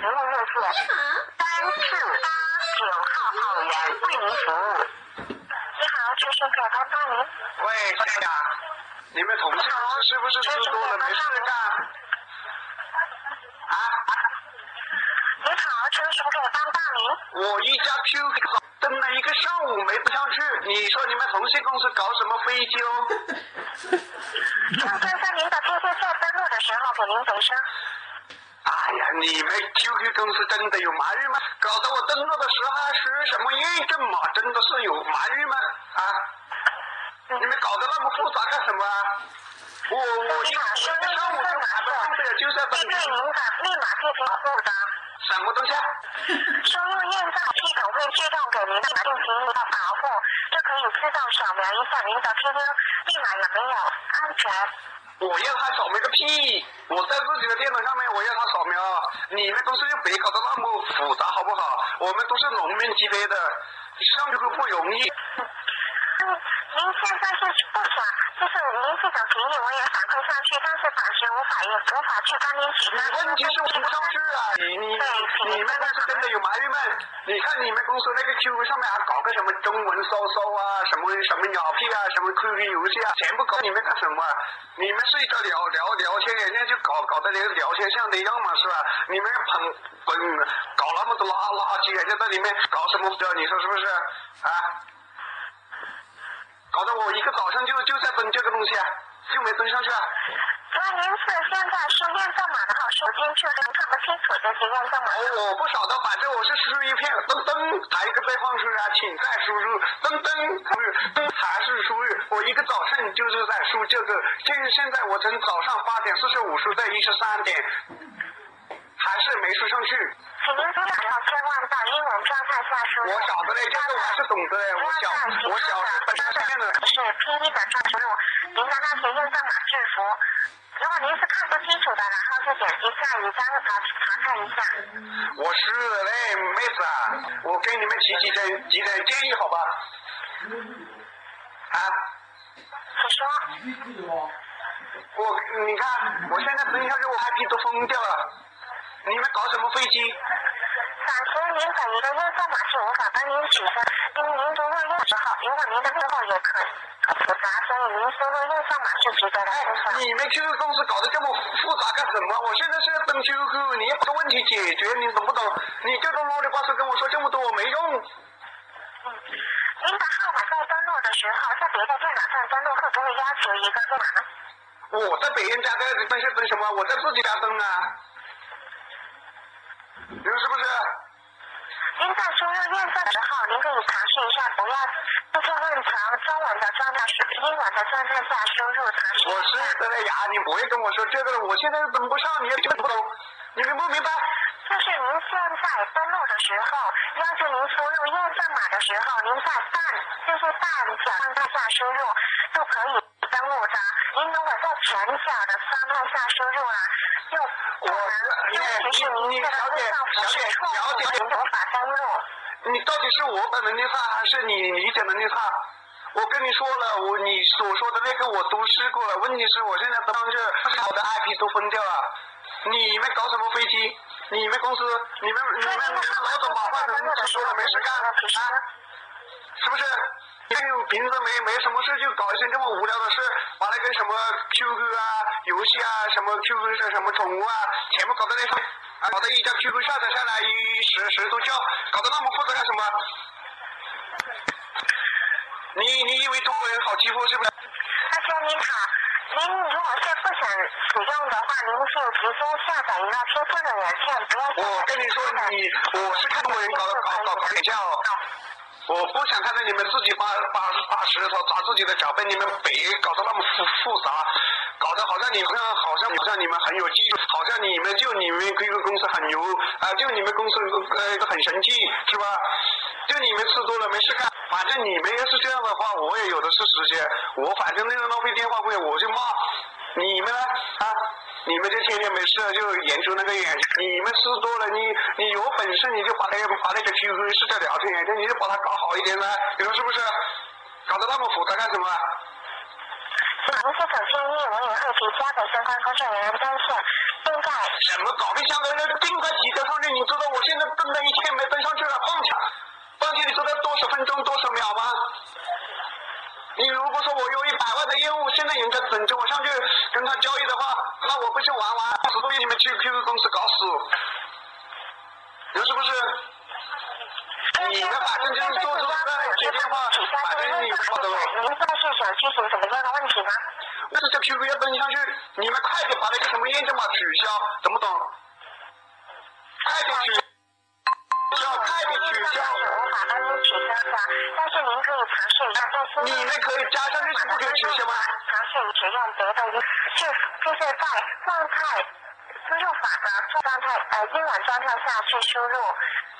服务热线三四八九号号员为您服务。你好，这是可帮帮您。喂，大家，你们同事是不是吃多了没事干？啊？你好，这是可以帮您。我一家 QQ 登了一个上午没登上去，你说你们同信公司搞什么飞机哦？正在在您的 QQ 在登录的时候给您回声。你们 QQ 公司真的有瞒日吗？搞得我登录的时候还是什么验证码，真的是有瞒日吗？啊？你们搞得那么复杂干什么啊？我我一个上午就还不上不了，就是要登针对您的密码进行复杂。什么东西啊？输入验证系统会自动给您的密码进行一个保护，就可以自动扫描一下您的 QQ 密码有没有安全。我要他扫描个屁！我在自己的电脑上面，我要他扫描。你们都是就别搞得那么复杂，好不好？我们都是农民级别的，上这个不容易。您现在是不想，就是您这种提议我也反馈上去，但是暂时无法也无法去帮您其他。问题是我不上去啊！你你们那是真的有埋怨吗？你看你们公司那个 QQ 上面还搞个什么中文搜搜啊，什么什么鸟屁啊，什么 QQ 游戏啊，全部搞你们干什么？你们是一个聊聊聊天，人家就搞搞得连聊天像的样嘛，是吧？你们捧本搞那么多垃垃圾，人家在里面搞什么？你说是不是啊？搞得我一个早上就就在登这个东西啊，就没登上去啊。所以您是现在输验证码的话，手机确实看不清楚这些验证码。我不晓得，反正我是输一片噔噔，还有一个备忘式啊，请再输入噔噔，噔还是输入。我一个早上就是在输这个，现现在我从早上八点四十五输到一十三点，还是没输上去。请您尽量要英文状态下输入。我晓得嘞，这个我是懂得嘞，我小我小时本面的。是拼音的状输入，您的那些验证码字符。如果您是看不清楚的，然后就点击下一张来查看一下。我是嘞，妹子啊，我给你们提几点几点建议好吧？啊？你说。我你看，我现在登下去，我 IP 都封掉了。你们搞什么飞机？暂时您本人的验证码是无法帮您取的，因为您输入验证后，如果您的用户也可复杂，所以您输入验证码是值得的。你们 QQ 公司搞得这么复杂干什么？我现在是要登 QQ，你要把问题解决，你懂不懂？你这种啰里吧嗦跟我说这么多我没用。嗯，您的号码在登录的时候，在别的电脑上登录会不会要求一个密码呢？我在别人家在登是登什么？我在自己家登啊。你说是不是？您在输入验证的时候，您可以尝试一下，不要就是问从中文的状态是英文的状态下输入尝试我是的呀，你不会跟我说这个，我现在登不上，你也听不懂，你明不明白？就是您现在登录的时候，要求您输入验证码的时候，您在半就是半角状态下输入就可以登录的。您如果在全角的状态下输入啊，就不能，就提示您这个录上不是错误，您无法登录。你到底是我本能力差，还是你理解能力差？我跟你说了，我你所说的那个我都试过了，问题是我现在登上去，我的 IP 都封掉了。你们搞什么飞机？你们公司，你们你们老总把话筒说了没事干啊？是不是？你平时没没什么事就搞一些这么无聊的事，把那个什么 QQ 啊、游戏啊、什么 QQ 上什么宠物啊，全部搞到那上，啊，搞得一家 QQ 下载下来一十十多兆，搞得那么复杂干什么？你你以为中国人好欺负是不是？而且您好，您如果是不想使用的话，您就直接下载一个 QQ 的软件，不我跟你说，你我是看中国人搞搞搞搞搞架哦。我不想看到你们自己把把把石头砸自己的脚被，你们别搞得那么复复杂，搞得好像你们好像好像你们很有技术，好像你们就你们 QQ 公司很牛啊，就你们公司呃一个很神气是吧？就你们吃多了没事干，反正你们要是这样的话，我也有的是时间，我反正那个浪费电话费我就骂。你们呢？啊，你们就天天没事就研究那个眼，你们事多了，你你有本事你就把那把那个 QQ 试着聊天眼镜，你就把它搞好一点呢，你说是不是？搞得那么复杂干什么？您是否建议我也会提交给相关工作人员登记？现在什么搞得像个那尽快提交上去？你知道我现在登了一天没登上去了，放弃，放弃你知道多少分钟多少秒吗？你如果说我有一百万的业务，现在人家等着我上去跟他交易的话，那我不是玩完十多亿你们去 QQ 公司搞死？你说是不是？你们反正就是做出这个接电话，反正你不懂。您现在是想咨询什么样的问题吗？那是这 QQ 要登上去，你们快点把那个什么验证码取消，懂不懂？快点取消，快点取消。是无法帮您取消的，但是您可以尝试一下在新你们可以加上去是不可以取消吗？尝试使用别的音，是就是在状态输入法的状态呃英文状态下去输入，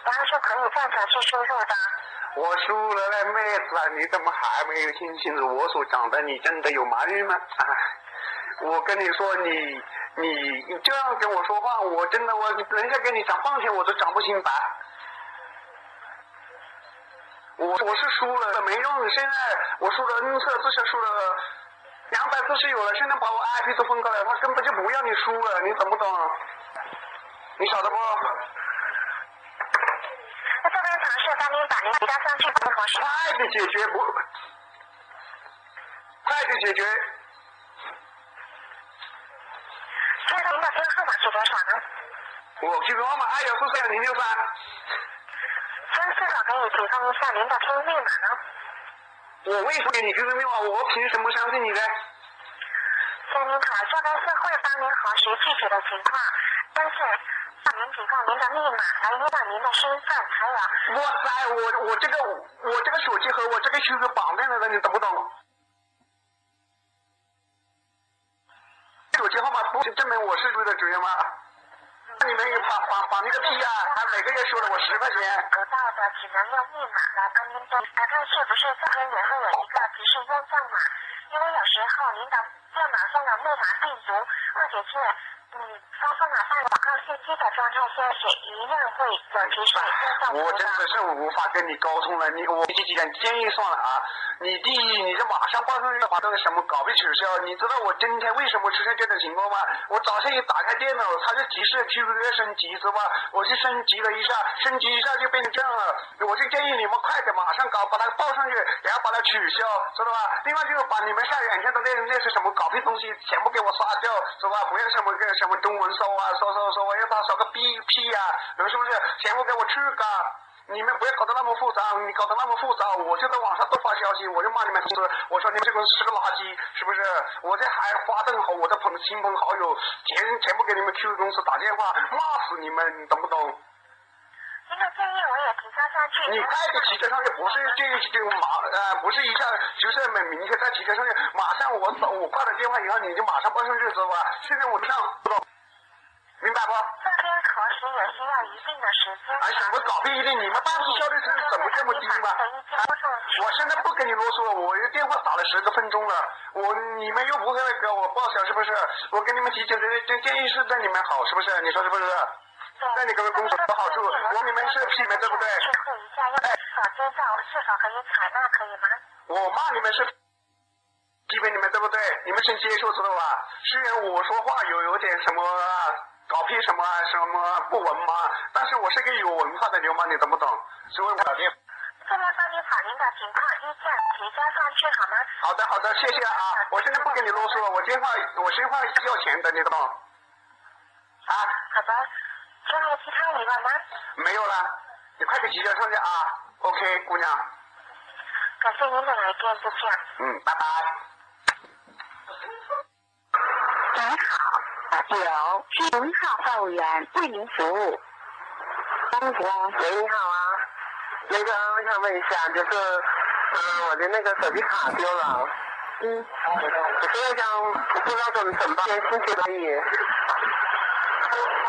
然后是可以这样子去输入的。我输了嘞，妹子啊，你怎么还没有听清楚我所讲的？你真的有盲语吗？哎，我跟你说，你你你这样跟我说话，我真的我人家跟你讲半天我都讲不清白。我我是输了没用，现在我输了 N 次，至少输了两百次是有了，现在把我 IP 都封过来，他根本就不要你输了，你懂不懂？你晓得不？那这边尝试帮您把您提交上去的同时，快点解决不？快点解决！先生您的电话号码是多少呢？我 QQ 号码二幺四四零六三，请是否可以提供一下您的 QQ 密码呢？我为什么给你 QQ 密码？我凭什么相信你呢？请您好，这边是会帮您核实具体的情况，但是向您提供您的密码来约到您的身份，还有哇塞，我我这个我这个手机和我这个 QQ 绑定了的，你懂不懂？手机号码不证明我是主的主人吗？那你们也绑绑绑那个屁啊！他每个月收了我十块钱。得到的，只能用密码来帮您登，来看是不是这边也会有一个提示验证码，因为有时候您的电脑上的木马病毒，或者是嗯发送了上广告信息的状态下，是一样会有提示验证我。真的是无法跟你沟通了，你我给几点建议算了啊！你第一，你就马上报上去把那个什么搞被取消。你知道我今天为什么出现这种情况吗？我早上一打开电脑，它就提示 QQ 要升级，是吧？我就升级了一下，升级一下就变成这样了。我就建议你们快点马上搞，把它报上去，然后把它取消，知道吧？另外就是把你们下软件的那那些什么稿费东西全部给我刷掉，是吧？不要什么个什么中文搜啊，搜搜搜，要他搜个屁屁呀、你们是不是？全部给我去搞！你们不要搞得那么复杂，你搞得那么复杂，我就在网上都发消息，我就骂你们公司，我说你们这公司是个垃圾，是不是？我这还发动和我的朋亲朋好友，全全部给你们 QQ 公司打电话，骂死你们，你懂不懂？您的建议我也提交上去。你快点提交上去，不是这这个马呃，不是一下就是每明天再提交上去，马上我走我挂了电话以后你就马上报上去，知道吧？现在我上，知道？明白不？这边核实也需要一定的时间。哎，什么搞定一定？你们办事效率是怎么这么低吗？啊我现在不跟你啰嗦了，我这电话打了十多分钟了，我你们又不会给我报销，是不是？我给你们提这这建议是对你们好，是不是？你说是不是？对你们公司有好处，我你们是批评对不对？确认一下，要是否接受，是否可以采纳，可以吗？我骂你们是批评你们对不对？你们先接受知道吧？虽然我说话有有点什么搞屁什么什么不文嘛，但是我是个有文化的流氓，你懂不懂？所以我打电。这边帮您把您的情况意见提交上去好吗？好的好的，谢谢啊！我现在不跟你啰嗦了，我电话我电话要钱的，你懂吗？啊，好的，还有其他疑问吗？没有了，你快点提交上去啊！OK，姑娘，感谢您的来电，再见。嗯，拜拜。您好，九是零号服务员为您服务。张姐，喂，你好啊，那个我想问一下，就是，嗯、我的那个手机卡丢了，嗯，我现在想不知道怎么怎么办，先申请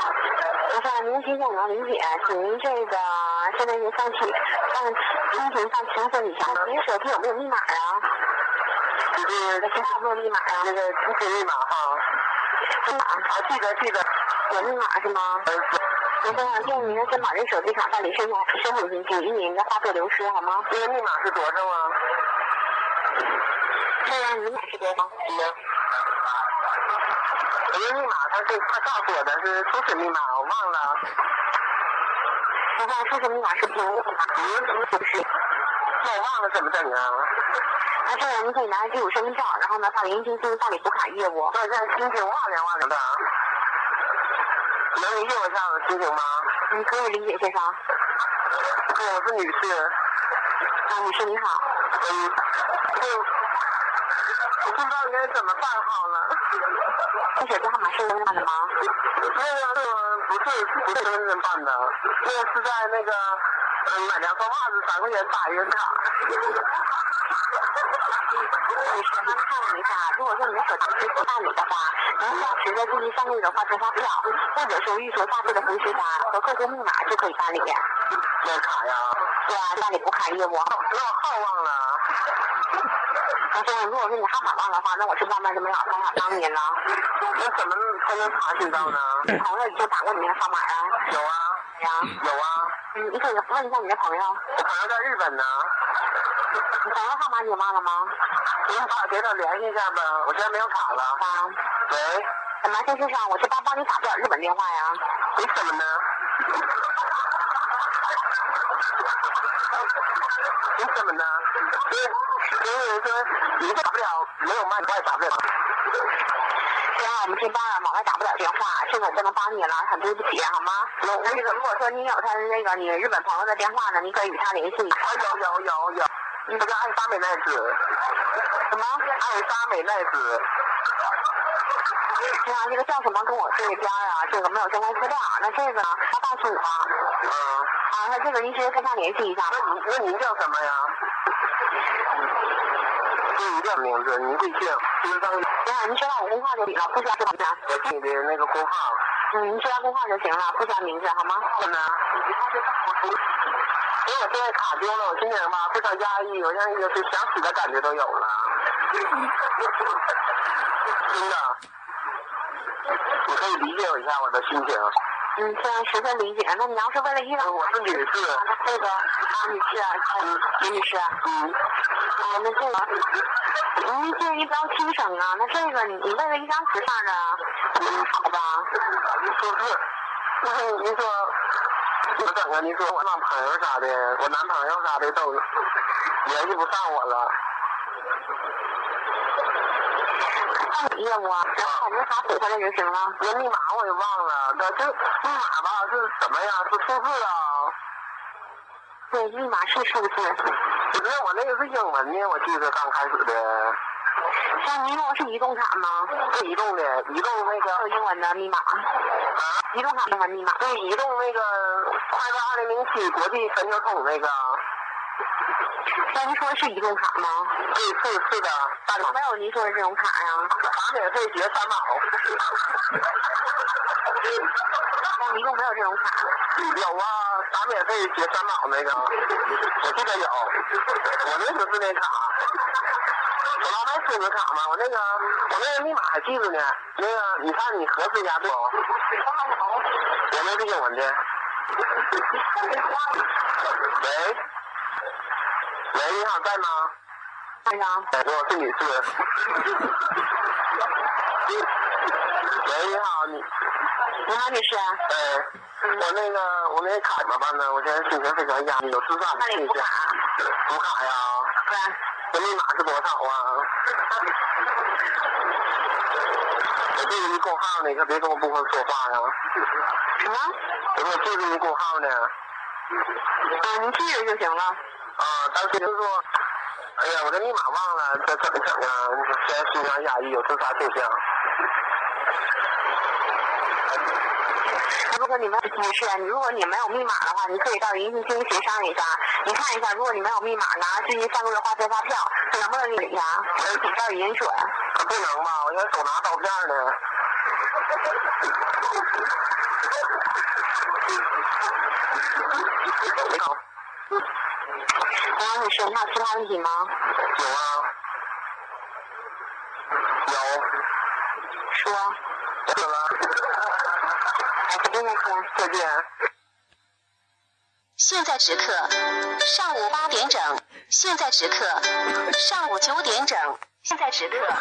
可以。我想您提醒能理解，请您这个现在您上去上申请上清楚一下，您手机有没有密码啊？就是这是有没有密码啊？那个申请密码哈，密码啊，记得记得，有密码是吗？嗯，那这样建议您先把这手机卡办理申请申请进去，以免您的话费流失，好吗？这个密码是多少啊？这样密码是多少？嗯。我这密码他是他告诉我的是初始密码，我忘了。现在初始密码是不用的，嗯，不是？那我忘了怎么整啊？那这样您可以拿着基础身份证，然后呢到银行进行办理补卡业务。那我现在心情哇凉哇凉的，能理解我一下我的心情吗？你可以理解先生。我是女士，啊，女士你好。嗯，我我不知道应该怎么办好了。这手机号码是您办的吗？那个那个不是不是真正办的，那个是在那个嗯买两双袜子三块钱打一个卡。女士，刚看了一下，如果说你的手机支付办理的话，您需要持着近期三个月的话费发票，或者是预收下次的回执单和客户密码就可以办理。办卡呀？对啊，办理补卡业务。那我号忘了。那这样，如果说你号码忘的话，那我是万万就没有办法帮您了。那怎么才能查询到呢？你朋友已经打过你那个号码啊？有啊。呀？有啊。嗯，你可以问一下你的朋友。我朋友在日本呢。你朋友号码你忘了吗？你把给他联系一下呗，我现在没有卡了。啊。喂。马先生，我这边帮你打不了日本电话呀。为什么呢？为什么呢？因为因为说你打不了，没有麦我也打不了。这样我们这边啊往外打不了电话，这个我不能帮你了，很对不起，好吗？那那个如果说你有他那个你日本朋友的电话呢，你可以与他联系。啊有有有有，那个爱莎美奈子。什么？爱莎美奈子。对啊，这个叫什么？跟我这边啊，这个没有相关资料。那这个，他告诉我。嗯。啊，那这个您直接跟他联系一下。那您那您叫什么呀？您叫名字，您贵姓？姓张。对啊，您知道我工号就行了，不需要什么的。我记你的那个工号。嗯，您知道工号就行了，不需要名字，好吗？好的。因为我现在卡丢了，我心情吧非常压抑，我现在就是想死的感觉都有了。真的，你可以理解我一下我的心情。嗯，现在十分理解，那你要是为了医疗，我是女士。这个啊，女士啊，嗯，李女士。嗯。啊，那这个，您建议不要轻省啊。那这个，你你为了一张纸上的，嗯，好吧？不是，那您说怎么整啊？您说我男朋友啥的，我男朋友啥的都联系不上我了。办理业务啊，然后把那卡补回来就行啊。那密码我也忘了，那这密码吧是什么呀？是数字啊？对，密码是数字。不是，我那个是英文的，我记得刚开始的。像您用的是移动卡吗？是移动的，移动那个。有英文的密码。啊？移动卡英文密码。对，移动那个快乐二零零七国际全球通那个。那您说的是移动卡吗？对，是是的。没有您说的这种卡呀。打免费结三毛。那移动没有这种卡。有啊，打免费结三毛那个，我记得有。我那个是那卡。我老买孙子卡嘛，我那个我那个密码还记着呢。那个你看你核实一下对不？我那是英文的。喂。喂，你好，在吗？在呢。哎，我是女士。喂，你好，你。你好，女士。哎，我那个我那卡怎么办呢？我现在心情非常压抑，有智商的倾向。补卡呀？对。这密码是多少啊？我记着你工号呢，你可别跟我不会说话呀。什么？我说记着你工号呢。啊，您记着就行了。啊，当时就说，哎呀，我这密码忘了，这怎么整啊？现在心情压抑，有自杀倾向。如果你们女士，你如果你没有密码的话，你可以到银行进行协商一下。你看一下，如果你没有密码，拿最近三个月话费发票，看能不能领呀？我请教银准。不能吧？我现在手拿刀片呢。你好。王女士，你还有其他问题吗？有啊。有。说。走了，再见再见。再见。现在时刻上午八点整，现在时刻上午九点整，现在时刻上。